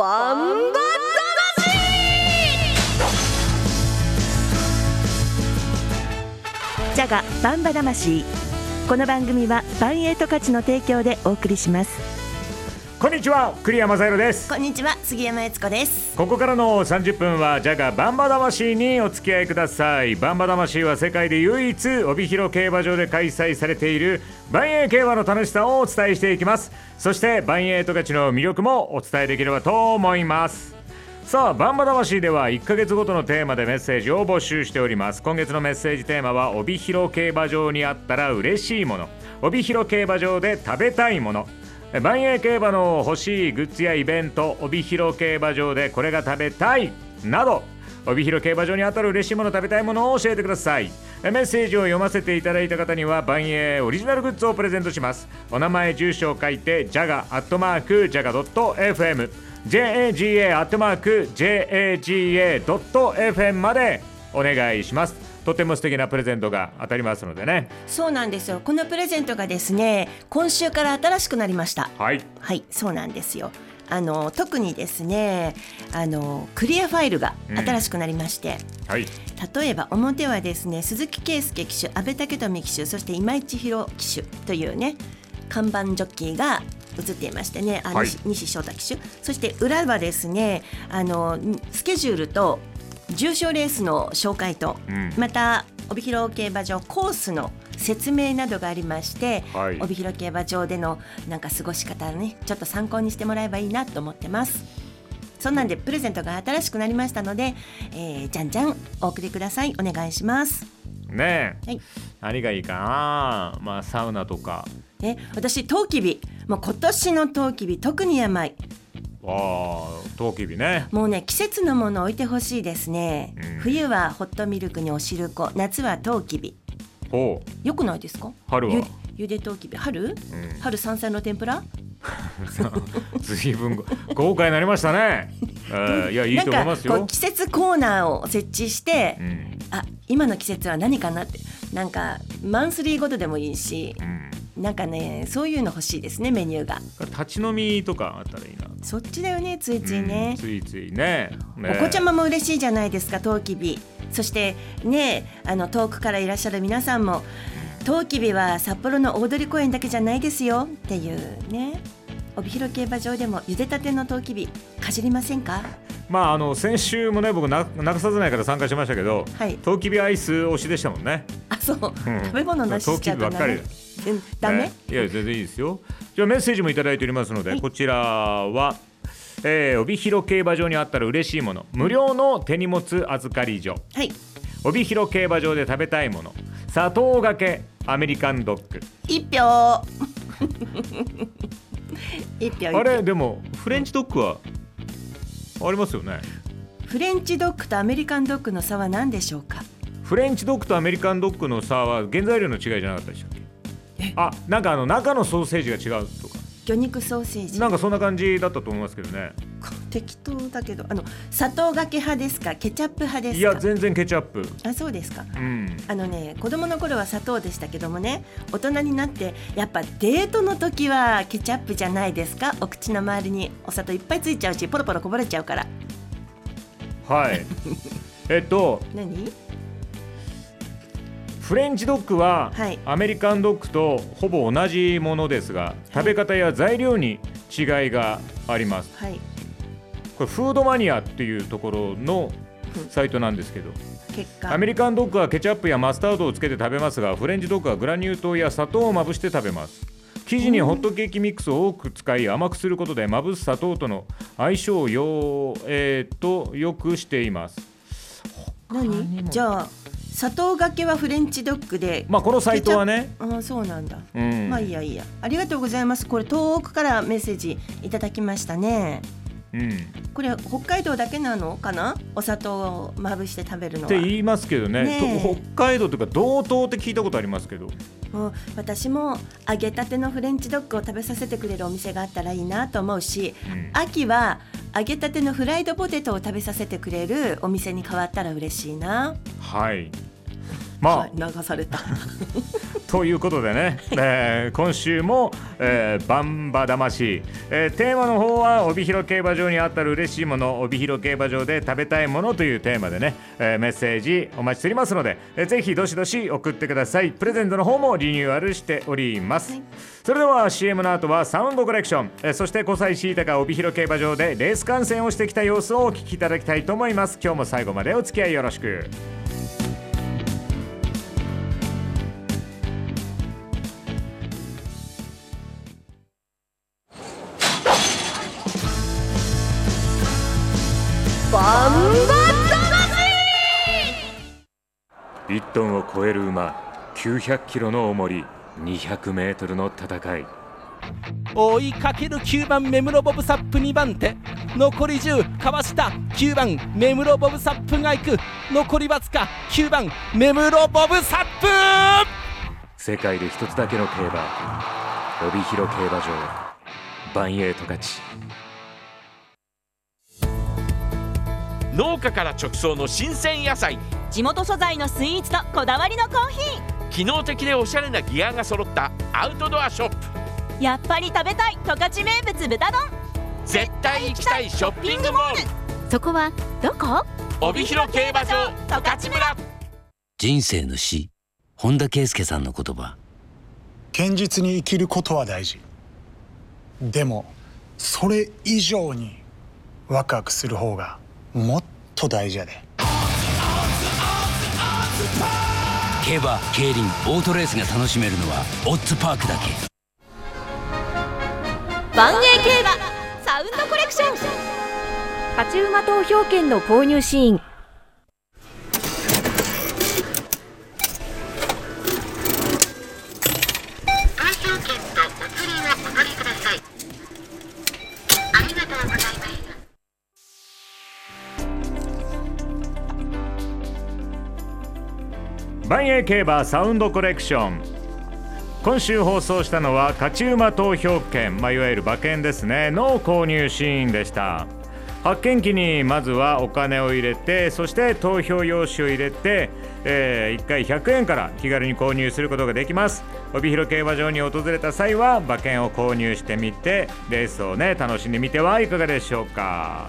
バンバ魂。ジャガバンバ魂。この番組はバンエイト価値の提供でお送りします。こんにちは栗山正宏です。こんにちは杉山悦子です。ここからの30分はジャガバンバ魂にお付き合いください。バンバ魂は世界で唯一帯広競馬場で開催されているバンエイ競馬の楽しさをお伝えしていきます。そしてバンエイト勝ちの魅力もお伝えできればと思います。さあバンバ魂では1ヶ月ごとのテーマでメッセージを募集しております。今月のメッセージテーマは帯広競馬場にあったら嬉しいもの。帯広競馬場で食べたいもの万栄競馬の欲しいグッズやイベント帯広競馬場でこれが食べたいなど帯広競馬場にあたる嬉しいもの食べたいものを教えてください。メッセージを読ませていただいた方には万栄オリジナルグッズをプレゼントします。お名前住所を書いて jaga.jaga.fm jaga.jaga.fm までお願いします。とても素敵なプレゼントが当たりますのでね。そうなんですよ。このプレゼントがですね今週から新しくなりました。はい。はいそうなんですよ。あの特にですねあのクリアファイルが新しくなりまして、うん、はい、例えば表はですね鈴木圭介騎手阿部武富騎手そして今市弘騎手というね看板ジョッキーが映っていましてねあ、はい、西翔太騎手。そして裏はですねあのスケジュールと重賞レースの紹介と、うん、また帯広競馬場コースの説明などがありまして、はい、帯広競馬場でのなんか過ごし方をねちょっと参考にしてもらえばいいなと思ってます。そんなんでプレゼントが新しくなりましたので、えー、じゃんじゃんお送りくださいお願いします。ねえ、はい、何がいいかな？まあサウナとか。ね私トウキビもう今年のトウキビ特に甘い。ああ、トウキビね。もうね、季節のもの置いてほしいですね、うん、冬はホットミルクにおしるこ、夏はトウキビ。ほう。よくないですか？春は。ゆでトウキビ、春、うん、春山菜の天ぷら？ずいぶん豪華になりましたね。えー、いやいいと思いますよ。季節コーナーを設置して、うん、あ今の季節は何かなってなんかマンスリーごとでもいいし、うん、なんかねそういうの欲しいですねメニューが。立ち飲みとかあったらいいな。そっちだよねついついね、ついついね。ね。お子ちゃまも嬉しいじゃないですかトウキビ。そしてねあの遠くからいらっしゃる皆さんもトウキビは札幌の大通公園だけじゃないですよっていうね帯広競馬場でも茹でたてのトウキビかじりませんか？まああの先週もね僕な中さずないから参加しましたけど、はい、トウキビアイス推しでしたもんね。あそう、うん、食べ物なしちゃうと、ね、ばっかり。ダメ、ね、いや全然いいですよ。じゃあメッセージもいただいておりますので、はい、こちらはえー、帯広競馬場にあったら嬉しいもの。無料の手荷物預かり所、はい、帯広競馬場で食べたいもの。砂糖がけアメリカンドッグ。一票あれでもフレンチドッグはありますよね。フレンチドッグとアメリカンドッグの差は何でしょうか？フレンチドッグとアメリカンドッグの差は原材料の違いじゃなかったでしたっけ？あなんかあの中のソーセージが違うとか。魚肉ソーセージ。なんかそんな感じだったと思いますけどね適当だけどあの砂糖がけ派ですか？ケチャップ派ですか？いや全然ケチャップ。あそうですか、うん、あのね子供の頃は砂糖でしたけどもね大人になってやっぱデートの時はケチャップじゃないですか？お口の周りにお砂糖いっぱいついちゃうしポロポロこぼれちゃうから。はい。えっと何？フレンチドッグはアメリカンドッグとほぼ同じものですが、食べ方や材料に違いがあります、はい、これフードマニアっていうところのサイトなんですけど、アメリカンドッグはケチャップやマスタードをつけて食べますがフレンチドッグはグラニュー糖や砂糖をまぶして食べます。生地にホットケーキミックスを多く使い甘くすることでまぶす砂糖との相性をよ,、えー、とよくしています。何？じゃあ砂糖がけはフレンチドッグでまあこのサイトはね。あそうなんだ、うん、まあいいやいいや。ありがとうございます。これ遠くからメッセージいただきましたねうん、これ北海道だけなのかな？お砂糖をまぶして食べるのは。って言いますけどね、ね、北海道というか道東って聞いたことありますけど。もう私も揚げたてのフレンチドッグを食べさせてくれるお店があったらいいなと思うし、うん、秋は揚げたてのフライドポテトを食べさせてくれるお店に変わったら嬉しいな。はいまあ、はい、流された。ということでね、えー今週も、えーバンバ魂、えーテーマの方は帯広競馬場にあったら嬉しいもの帯広競馬場で食べたいものというテーマでね、えーメッセージお待ちしておりますので、えーぜひどしどし送ってください。プレゼントの方もリニューアルしております、それでは CM の後はサウンドコレクション、えーそして小西シータが帯広競馬場でレース観戦をしてきた様子をお聞きいただきたいと思います。今日も最後までお付き合いよろしく1トンを超える馬900キロの重り200メートルの戦い。追いかける9番目室ボブサップ2番手。残り10かわした。9番目室ボブサップが行く。残りわずか。9番目室ボブサップ。世界で一つだけの競馬。帯広競馬場。バンエイト勝ち。農家から直送の新鮮野菜地元素材のスイーツとこだわりのコーヒ機能的でおしゃれなギアが揃ったアウトドアショップ。ーやっぱり食べたい十勝名物豚丼。絶対行きたいショッピングモール。そこはどこ？帯広競馬場十勝村。人生の死本田圭佑さんの言葉。堅実に生きることは大事。でもそれ以上にワクワクする方がもっと大事やで競馬競輪オートレースが楽しめるのはオッズパークだけ。万栄競馬サウンドコレクション。勝ち馬投票券の購入シーン万栄競馬サウンドコレクション。今週放送したのは勝ち馬投票券、まあ、いわゆる馬券ですね。の購入シーンでした。発券機にまずはお金を入れてそして投票用紙を入れて、え1回100円から気軽に購入することができます。帯広競馬場に訪れた際は馬券を購入してみてレースをね楽しんでみてはいかがでしょうか。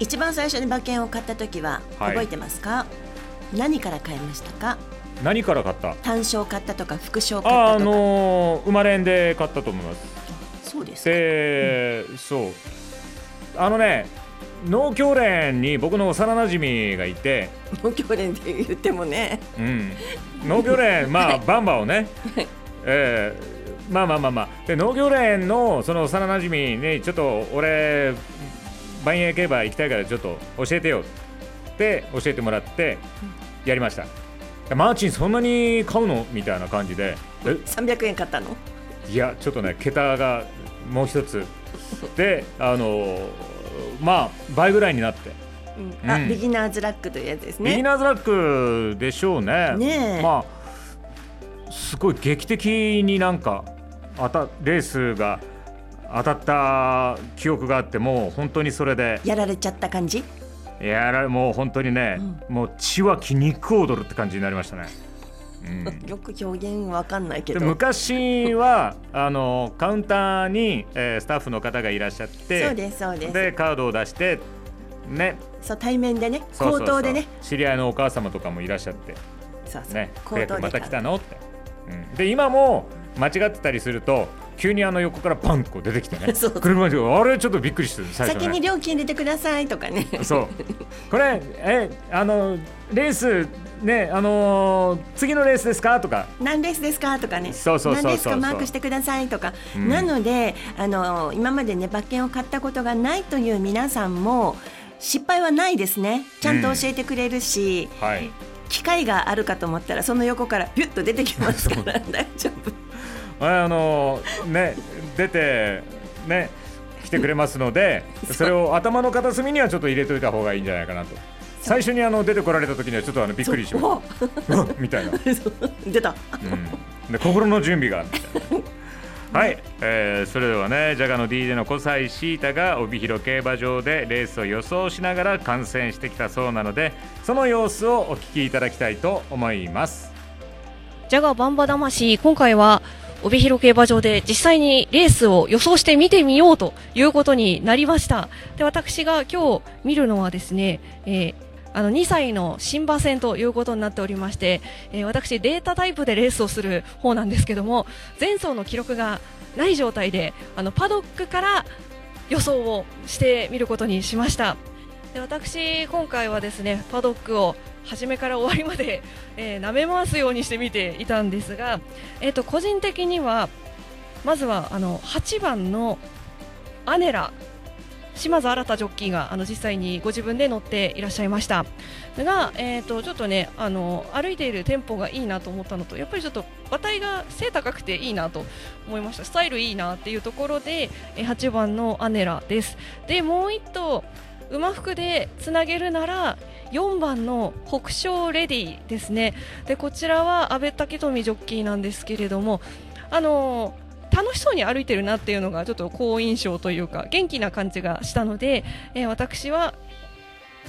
一番最初に馬券を買った時ははい。覚えてますか、何から買いましたか？何から買った？単勝買ったとか副賞買あ、あったとか。のー、生まれんで買ったと思います。そうですか。で、そう。あのね農協連に僕の幼なじみがいて、農協連で言ってもね。うん、農協連まあ バンバをね、えーまあまあまあまあ。で農協連のその幼なじみにちょっと俺万栄競馬行きたいからちょっと教えてよって教えてもらってやりました。マーチンそんなに買うの？みたいな感じで。え？300円買ったの？いやちょっとね桁がもう一つ。であのまあ倍ぐらいになって、あ、うん。ビギナーズラックというやつですビギねナーズラックでしょうね。ねえ。まあすごい劇的になんか当たレースが当たった記憶があってもう本当にそれで。やられちゃった感じ？やられもう本当にね、もう血は気肉踊るって感じになりましたね、うん。よく表現わかんないけでど昔はあのカウンターに、えースタッフの方がいらっしゃってそうですそうです。でカードを出してね。そう対面でねそうそうそう。口頭でね。知り合いのお母様とかもいらっしゃってそうそう。ね。口頭で買う来たの？って、うん、で今も間違ってたりすると急にあの横からパンとこう出てきてね。車であれちょっとびっくりしてる最初ね。先に料金入れてくださいとかね。そう。これえあのレースねあのー次のレースですか？とか。何レースですか？とかね。そうそうそうそう何レースかマークしてくださいとか、うん。なのであの今までね馬券を買ったことがないという皆さんも失敗はないですね。ちゃんと教えてくれるし、はい。機会があるかと思ったらその横からピュッと出てきますから。大丈夫あのね出てね来てくれますので それを頭の片隅にはちょっと入れといた方がいいんじゃないかなと。最初にあの出てこられた時にはちょっとあのびっくりしまし みたいな、お 出た。うん、で心の準備がはい、えーそれではねジャガの DJ の小西シータが帯広競馬場でレースを予想しながら観戦してきたそうなのでその様子をお聞きいただきたいと思います。ジャガーバンバ魂、今回は帯広競馬場で実際にレースを予想して見てみようということになりました。で、私が今日見るのはですね、えーあの2歳の新馬戦ということになっておりまして、えー私データタイプでレースをする方なんですけども前走の記録がない状態であのパドックから予想をしてみることにしましたで私今回はですねパドックを初めから終わりまで、えー舐め回すようにして見ていたんですが、えー、と個人的にはまずはあの8番のアネラ島津新ジョッキーがあの実際にご自分で乗っていらっしゃいました。が、えー、とちょっとねあの歩いているテンポがいいなと思ったのとやっぱりちょっと馬体が背高くていいなと思いました。スタイルいいなっていうところで、8番のアネラです。でもう1頭馬服でつなげるなら4番の北昇レディですね。でこちらは阿部武富ジョッキーなんですけれどもあの楽しそうに歩いてるなっていうのがちょっと好印象というか元気な感じがしたので、えー私は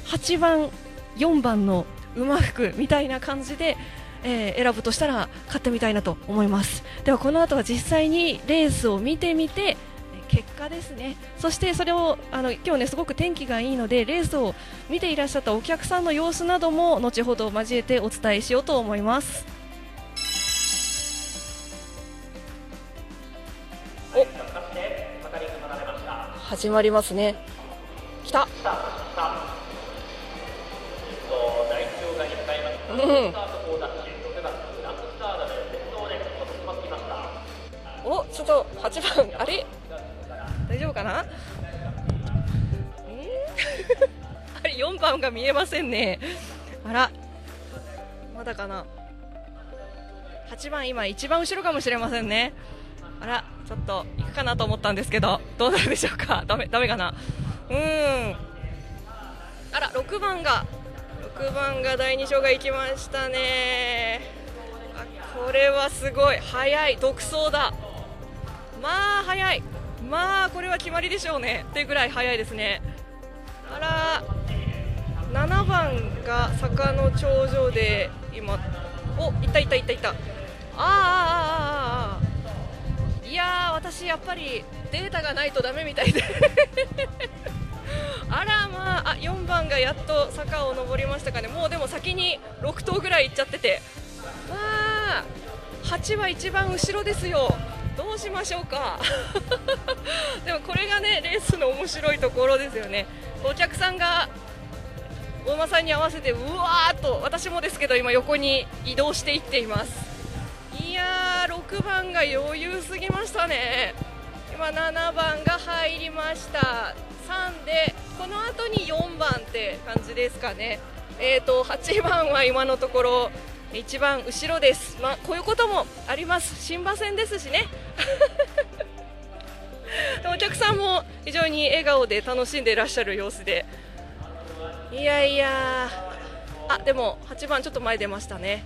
8番4番の馬服みたいな感じで、えー選ぶとしたら買ってみたいなと思います。ではこの後は実際にレースを見てみて結果ですね。そしてそれをあの今日ねすごく天気がいいのでレースを見ていらっしゃったお客さんの様子なども後ほど交えてお伝えしようと思います。お始まりますね。来た。うん。おちょっと8番あれ？かなうんあれ4番が見えませんね。あら。まだかな。8番今一番後ろかもしれませんね。あらちょっと行くかなと思ったんですけどどうなるでしょうか？ダメダメかな？うん。あら6番が。6番が第2章が行きましたね。あこれはすごい。早い。独走だ。まあ早い。まあこれは決まりでしょうね。っていうぐらい早いですね。あら7番が坂の頂上で今おいたいたいたいた。あーあああいや私やっぱりデータがないとダメみたいで。あらまああ4番がやっと坂を登りましたかね。もうでも先に6頭ぐらい行っちゃってて。わあ8は一番後ろですよ。しましょうか。でもこれがねレースの面白いところですよね。お客さんが大間さんに合わせてうわーっと私もですけど今横に移動していっています。いやー6番が余裕すぎましたね。今7番が入りました。3でこの後に4番って感じですかね。えーと8番は今のところ一番後ろです。まあこういうこともあります。新馬戦ですしね。お客さんも非常に笑顔で楽しんでいらっしゃる様子で。いやいやあでも8番ちょっと前出ましたね。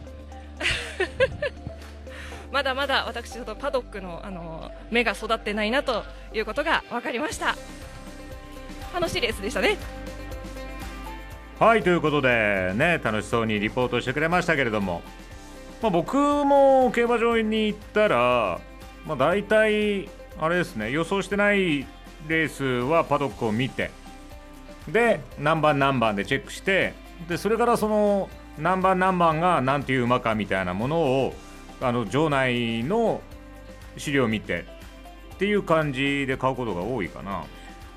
まだまだ私ちょっとパドックのあの目が育ってないなということが分かりました。楽しいレースでしたね。はいということでね楽しそうにリポートしてくれましたけれども、まあ、僕も競馬場に行ったら、まあ、大体あれですね予想してないレースはパドックを見てで何番何番でチェックしてでそれからその何番何番が何ていう馬かみたいなものをあの場内の資料を見てっていう感じで買うことが多いかな。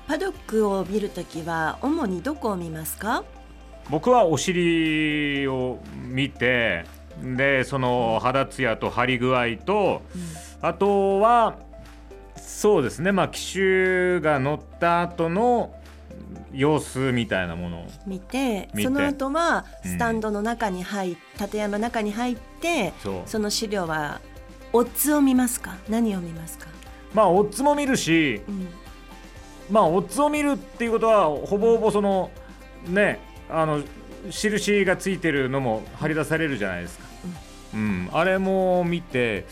パドックを見るときは主にどこを見ますか？僕はお尻を見てでその肌ツヤと張り具合と、あとはそうですねまあ機種が乗った後の様子みたいなものを見て見て。その後はうん。スタンドの中に入っ立山の中に入って、その資料はオッズを見ますか？何を見ますか、まあオッズも見るしうん。まあオッズを見るっていうことはほぼほぼそのねあの印がついてるのも張り出されるじゃないですか、うん。あれも見て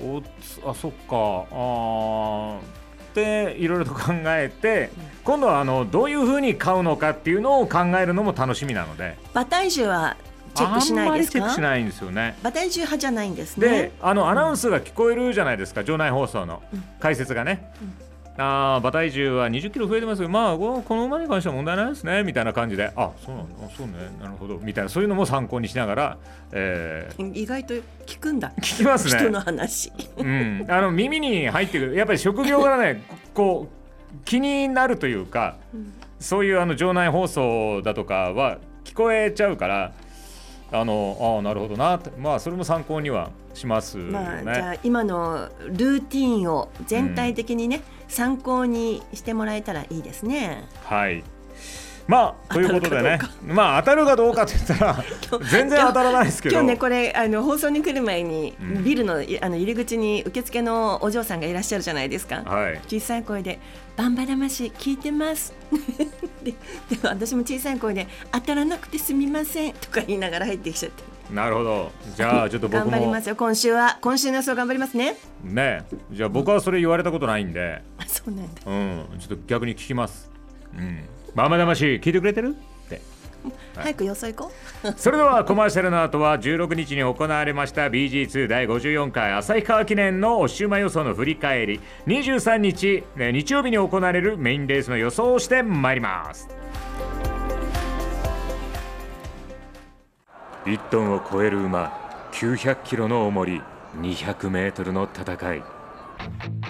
おつあそっか。あー。っていろいろと考えて今度はあのどういうふうに買うのかっていうのを考えるのも楽しみなので。馬体重はチェックしないですあんまりチェックしかないんですよね。馬体重派じゃないんですでねあのアナウンスが聞こえるじゃないですか。場内放送の解説がね、あー馬体重は20キロ増えてますよまあここの馬に関しては問題ないですねみたいな感じで。あそうなの？そうね。なるほど。みたいな。そういうのも参考にしながら、えー。意外と聞くんだ。聞きますね。人の話。うん、あの耳に入ってくる。やっぱり職業柄ねこう気になるというか、そういうあの場内放送だとかは聞こえちゃうからあのああなるほどな。ってまあそれも参考にはしますよね。まあ、じゃあ今のルーティンを全体的にね、参考にしてもらえたらいいですね。はい。まあということでね。まあ当たるかどうかって言ったら全然当たらないですけど。今日ねこれあの放送に来る前に、うん。ビルのいあの入り口に受付のお嬢さんがいらっしゃるじゃないですか。はい。小さい声で「バンバ魂聞いてます」ででも私も小さい声で「当たらなくてすみません」とか言いながら入ってきちゃって。なるほど。じゃあちょっと僕も。頑張りますよ。今週は今週の予想頑張りますね。ねじゃあ僕はそれ言われたことないんで。あそうなんだ。うん。ちょっと逆に聞きます。うん。ママ魂聞いてくれてる？早く予想行こう。それではコマーシャルの後は16日に行われました BG2 第54回旭川記念のおしゅ予想の振り返り。23日、ね日曜日に行われるメインレースの予想をしてまいります。1トンを超える馬900キロの重り200メートルの戦い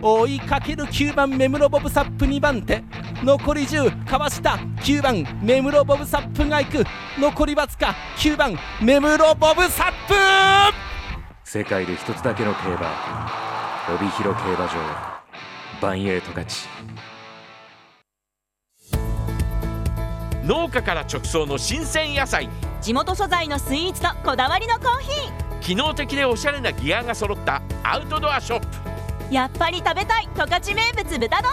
追いかける9番目室ボブサップ2番手。残り10かわした。9番目室ボブサップが行く。残りわずか9番目室ボブサップ。世界で一つだけの競馬。帯広競馬場。バンエイト勝ち。農家から直送の新鮮野菜。地元素材のスイーツとこだわりのコーヒ機能的でおしゃれなギアが揃ったアウトドアショップ。ーやっぱり食べたい十勝名物豚丼。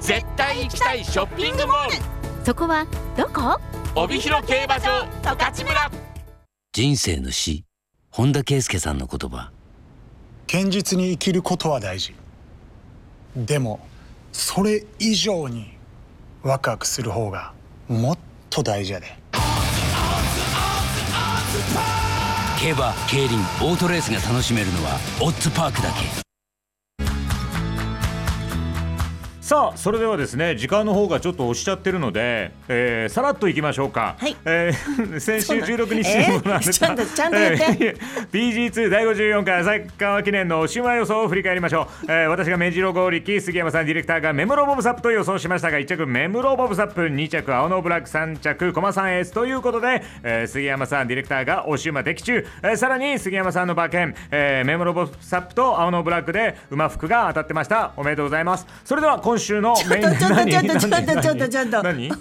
絶対行きたいショッピングモール。そこはどこ？帯広競馬場十勝村。人生の死本田圭佑さんの言葉。堅実に生きることは大事。でもそれ以上にワクワクする方がもっと大事やで。競馬競輪オートレースが楽しめるのはオッズパークだけさあそれではですね時間の方がちょっと押しちゃってるので、えーさらっといきましょうか、はい。えー 先週そうなん16日に行われた、えー？ちゃんとちゃんとやって。えー BG2 第54回旭川記念のおしまい予想を振り返りましょう、えー私が目白剛力杉山さんディレクターがメムロボブサップと予想しましたが1着メムロボブサップ2着青のブラック3着駒さんエースということで、えー杉山さんディレクターがおし馬的中、えーさらに杉山さんの馬券、えーメムロボブサップと青のブラックで馬服が当たってました。おめでとうございます。それでは今週のメインちょっとちょっと何ちょっと何？ちょっとちょっと。何？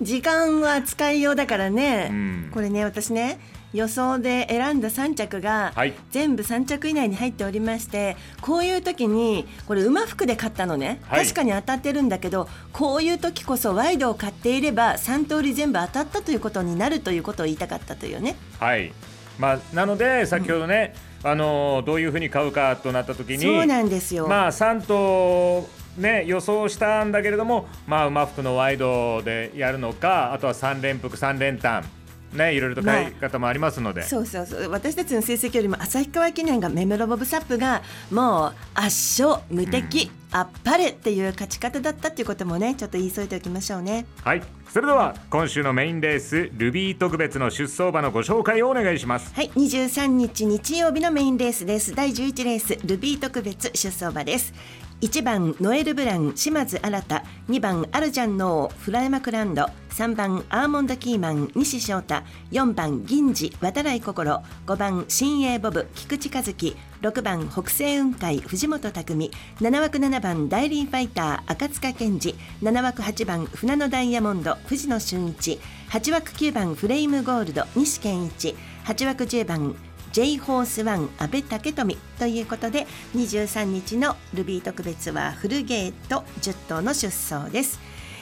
時間は使いようだからね、ん。これね私ね予想で選んだ3着がはい。全部3着以内に入っておりましてこういう時にこれ馬服で買ったのね、はい。確かに当たってるんだけどこういう時こそワイドを買っていれば3通り全部当たったということになるということを言いたかったというね。はい。まあ、なので先ほどね、あのーどういうふうに買うかとなった時にそうなんですよ、まあ3頭ね予想したんだけれどもまあ馬服のワイドでやるのかあとは3連複3連単ねいろいろと買い方もありますので、そうそうそう。私たちの成績よりも旭川記念がメムロボブサップがもう圧勝無敵、あっぱれっていう勝ち方だったっていうこともねちょっと言い添えておきましょうね。はい。それでは今週のメインレースルビー特別の出走馬のご紹介をお願いします。はい。23日日曜日のメインレースです。第11レースルビー特別出走馬です1番ノエル・ブラン島津新2番アルジャンノーフライマクランド3番アーモンドキーマン西翔太4番銀次渡来心5番新鋭ボブ菊池和樹6番北西雲海藤本匠7枠7番ダイリーファイター赤塚健二7枠8番船野ダイヤモンド藤野俊一8枠9番フレイムゴールド西健一8枠10番 J ホースワン阿部武富ということで23日のルビー特別はフルゲート10頭の出走です。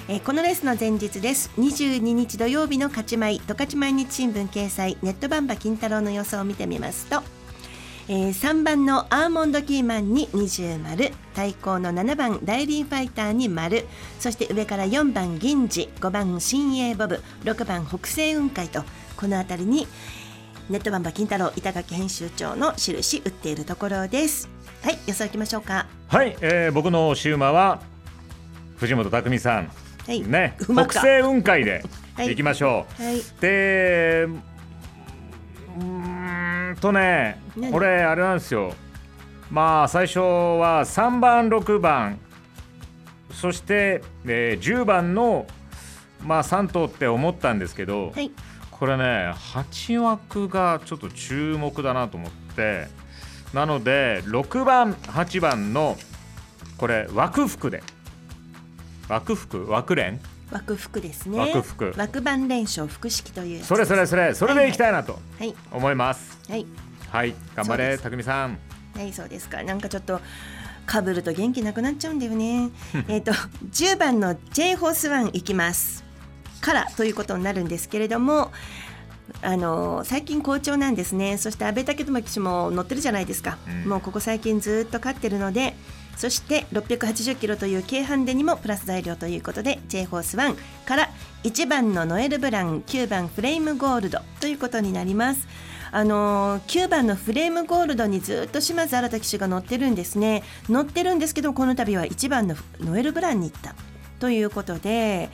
えーこのレースの前日です22日土曜日の勝ち米十勝毎日新聞掲載ネットバンバ金太郎の予想を見てみますとえー、3番のアーモンドキーマンに20丸対抗の7番ダイリーファイターに丸そして上から4番銀次5番新鋭ボブ6番北西雲海とこの辺りにネットバンバ金太郎板垣編集長の印打っているところです。はい予想いきましょうか。はい、えー、僕のシウマは藤本匠さん、はいね馬か。北西雲海ではい。いきましょう、はい。でうーんとね何？これあれなんですよ。まあ最初は3番6番。そして、えー10番のまあ3頭って思ったんですけど、はいこれね8枠がちょっと注目だなと思って。なので6番8番のこれ枠服で。枠服？枠連？枠服ですね。枠服。枠番連勝複式というそれそれそれそれでいきたいなとはい。思います。はい。はい。頑張そうです。れ匠さん。はいそうですか。なんかちょっとかぶると元気なくなっちゃうんだよね。えっと10番の J ホースワンいきますからということになるんですけれどもあの最近好調なんですね。そして阿部武智騎手も乗ってるじゃないですか、うん。もうここ最近ずっと勝ってるのでそして680キロという軽ハンデにもプラス材料ということで J ホースワンから1番のノエル・ブラン9番フレームゴールドということになります。あのー9番のフレームゴールドにずっと島津新騎手が乗ってるんですね。乗ってるんですけどこの度は1番のノエル・ブランに行った。ということで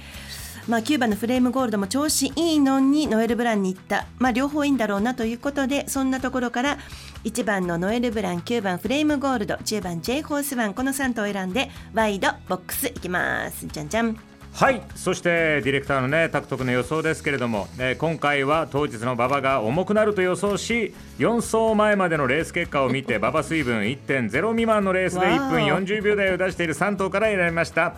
まあ、9番のフレームゴールドも調子いいのにノエル・ブランに行った、まあ、両方いいんだろうなということでそんなところから1番のノエル・ブラン9番フレームゴールド10番 J ホースワンこの3頭を選んでワイドボックスいきます。じゃんじゃん。はい。そしてディレクターのね獲得の予想ですけれども、えー今回は当日の馬場が重くなると予想し4走前までのレース結果を見て馬場水分1.0未満のレースで1分40秒台を出している3頭から選びました。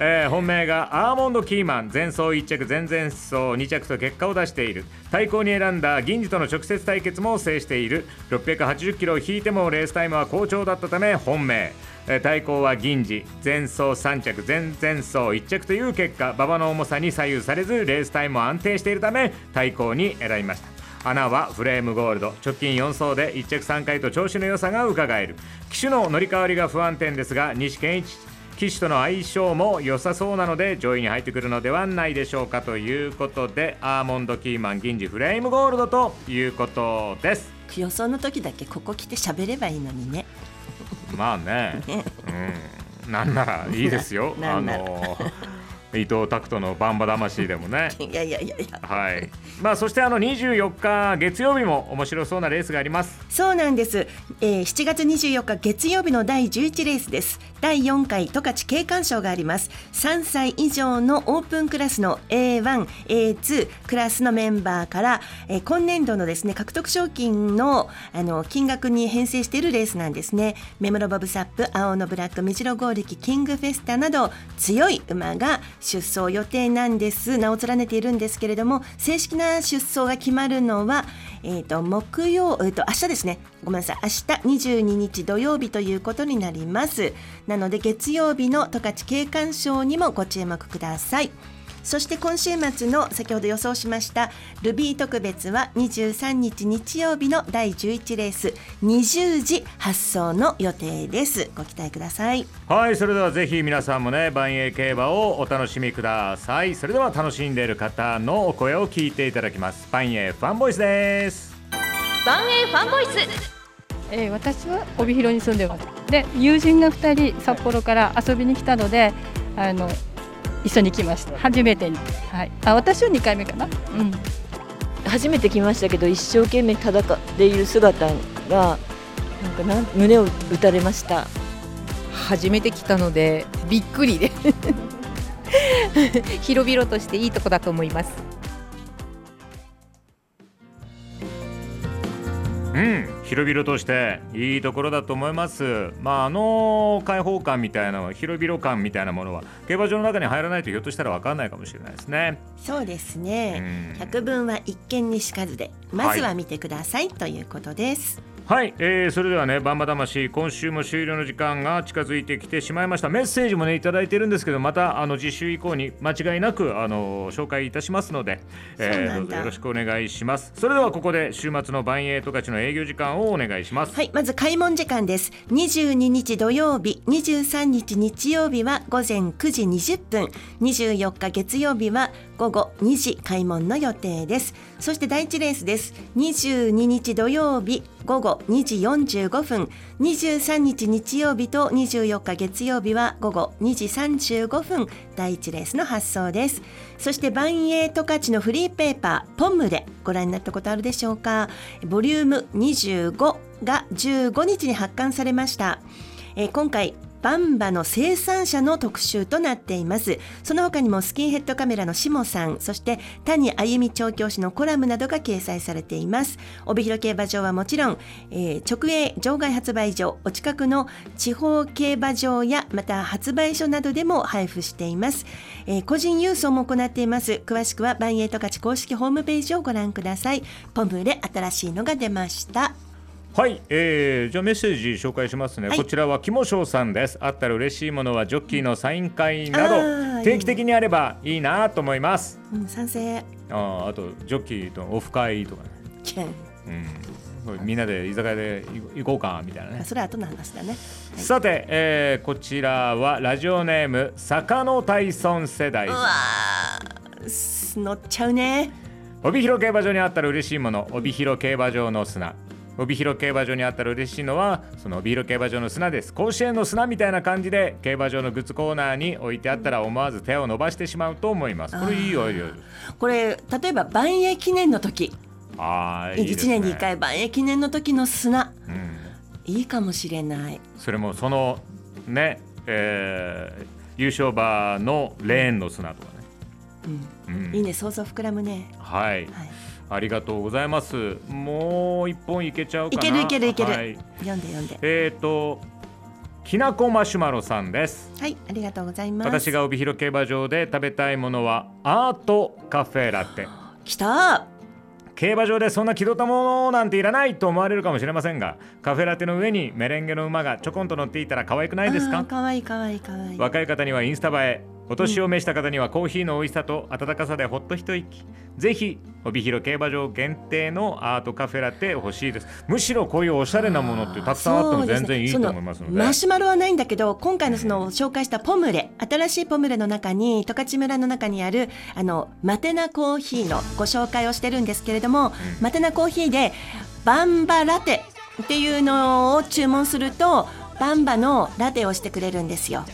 えー本命がアーモンドキーマン前走1着前々走2着と結果を出している。対抗に選んだ銀次との直接対決も制している。680キロを引いてもレースタイムは好調だったため本命。対抗は銀次前走3着前々走1着という結果馬場の重さに左右されずレースタイムも安定しているため対抗に選びました。穴はフレームゴールド。直近4走で1着3回と調子の良さが伺える。騎手の乗り換わりが不安定ですが西健一騎手との相性も良さそうなので上位に入ってくるのではないでしょうかということでアーモンドキーマン銀次フレームゴールドということです。予想の時だけここ来て喋ればいいのにね。まあね。ね。うん。なんならいいですよ。あの伊藤拓人のバンバ魂でもね。いやいやいやいや。はい。まあそしてあの24日月曜日も面白そうなレースがあります。そうなんです、えー7月24日月曜日の第11レースです。第4回十勝景観賞があります。3歳以上のオープンクラスの A1、A2 クラスのメンバーから、えー今年度のですね獲得賞金のあの金額に編成しているレースなんですね。メムロボブサップ青のブラック目白剛力キングフェスタなど強い馬が出走予定なんです。名を連ねているんですけれども正式な出走が決まるのは、えー、と木曜、えー、と明日ですね。ごめんなさい。明日22日土曜日ということになります。なので月曜日の十勝景観賞にもご注目ください。そして今週末の先ほど予想しましたルビー特別は23日日曜日の第11レース20時発送の予定です。ご期待ください。はいそれではぜひ皆さんもね万栄競馬をお楽しみください。それでは楽しんでいる方のお声を聞いていただきます。万栄ファンボイスです。万栄ファンボイス。えー私は帯広に住んでます。で友人が2人札幌から遊びに来たのであの一緒に来ました。初めてに、はい、あ私は2回目かな。うん。初めて来ましたけど一生懸命戦っている姿がなんかなん胸を打たれました。初めて来たのでびっくりで。広々としていいとこだと思います。うん広々としていいところだと思います。まああの開放感みたいな広々感みたいなものは競馬場の中に入らないとひょっとしたら分かんないかもしれないですね。そうですね。百聞は一見にしかずでまずは見てください、ということですはい、えー、それではね、バンバ魂、今週も終了の時間が近づいてきてしまいました。メッセージもね、いただいてるんですけど、また、あの、次週以降に間違いなく、あの、紹介いたしますので、えー、どうぞよろしくお願いします。それでは、ここで週末のバンエイト勝ちの営業時間をお願いします。はい、まず開門時間です。22日土曜日、23日日曜日は午前9時20分、24日月曜日は午後2時開門の予定です。そして第1レースです。22日土曜日午後2時45分、23日日曜日と24日月曜日は午後2時35分、第1レースの発送です。そしてバンエイトカチのフリーペーパーポムレご覧になったことあるでしょうかボリューム25が15日に発刊されました、えー今回バンバの生産者の特集となっています。その他にもスキンヘッドカメラのしもさんそして谷あゆみ調教師のコラムなどが掲載されています。帯広競馬場はもちろん、えー直営場外発売所お近くの地方競馬場やまた発売所などでも配布しています、えー個人郵送も行っています。詳しくはバンエイト勝ち公式ホームページをご覧ください。ポムレ新しいのが出ました。はい、えー、じゃあメッセージ紹介しますね、はい。こちらはキモショウさんです。あったら嬉しいものはジョッキーのサイン会など定期的にあればいいなと思います。うん、賛成。あーあとジョッキーとオフ会とかね。うん、みんなで居酒屋で行こうかみたいなね。それは後の話だね。さて、えーこちらはラジオネーム坂野大孫世代うわー乗っちゃうね。帯広競馬場にあったら嬉しいもの帯広競馬場の砂帯広競馬場にあったら嬉しいのはその帯広競馬場の砂です。甲子園の砂みたいな感じで競馬場のグッズコーナーに置いてあったら思わず手を伸ばしてしまうと思います。これいいアイデアこれ例えば万栄記念の時、あーいいです1ね年に1回万栄記念の時の砂、うん。いいかもしれない。それもそのね、えー優勝馬のレーンの砂とかね、うん。いいね、想像膨らむね。はい、ありがとうございますもう一本いけちゃうかないけるいけるいける。はい読んで読んで。えっ、ときなこマシュマロさんですはい、ありがとうございます。私が帯広競馬場で食べたいものはアートカフェラテ来た競馬場でそんな気取ったものなんていらないと思われるかもしれませんがカフェラテの上にメレンゲの馬がちょこんと乗っていたら可愛くないですか？あーかわいいかわいいかわいい。若い方にはインスタ映えお年を召した方にはコーヒーの美味しさと温かさでほっと一息。ぜひ帯広競馬場限定のアートカフェラテ欲しいです。むしろこういうおしゃれなものってたくさんあっても全然いいと思いますので。マシュマロはないんだけど今回のその紹介したポムレ新しいポムレの中に十勝村の中にあるあのマテナコーヒーのご紹介をしてるんですけれども、マテナコーヒーでバンバラテっていうのを注文するとバンバのラテをしてくれるんですよ。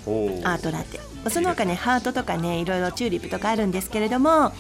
アートラテ。その他ねハートとかねいろいろチューリップとかあるんですけれども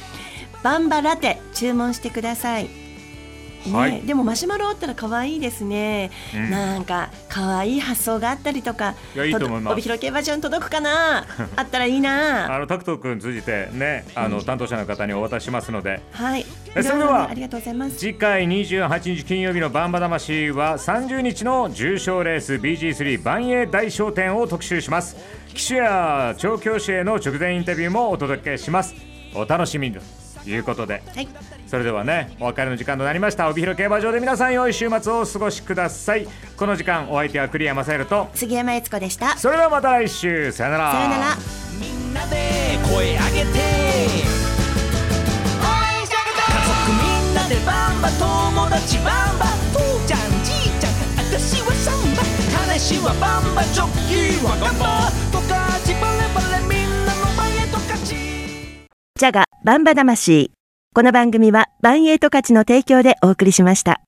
バンバラテ注文してください。ねはい。でもマシュマロあったら可愛いですね、うん。なんか可愛い発想があったりとかいやいいと思います。帯広競馬場に届くかな？あったらいいな。あのタクト君通じてねあの担当者の方にお渡ししますので。はい。えそれではありがとうございます。次回28日金曜日のバンバ魂は30日の重賞レース BG3 万栄大賞典を特集します。騎手や調教師への直前インタビューもお届けします。お楽しみにということで、はい。それではねお別れの時間となりました。帯広競馬場で皆さん良い週末をお過ごしください。この時間お相手は栗山サイルと。杉山悦子でした。それではまた来週。さよなら。さよなら。声上げてでバンバ友達バンバ。父ちゃんじいちゃん私はサンバ。話はバンバジョッキーはガンバ。とかちバレバレみんなの前へと勝ち。ジャガバンバ魂。この番組はバンエイトカチの提供でお送りしました。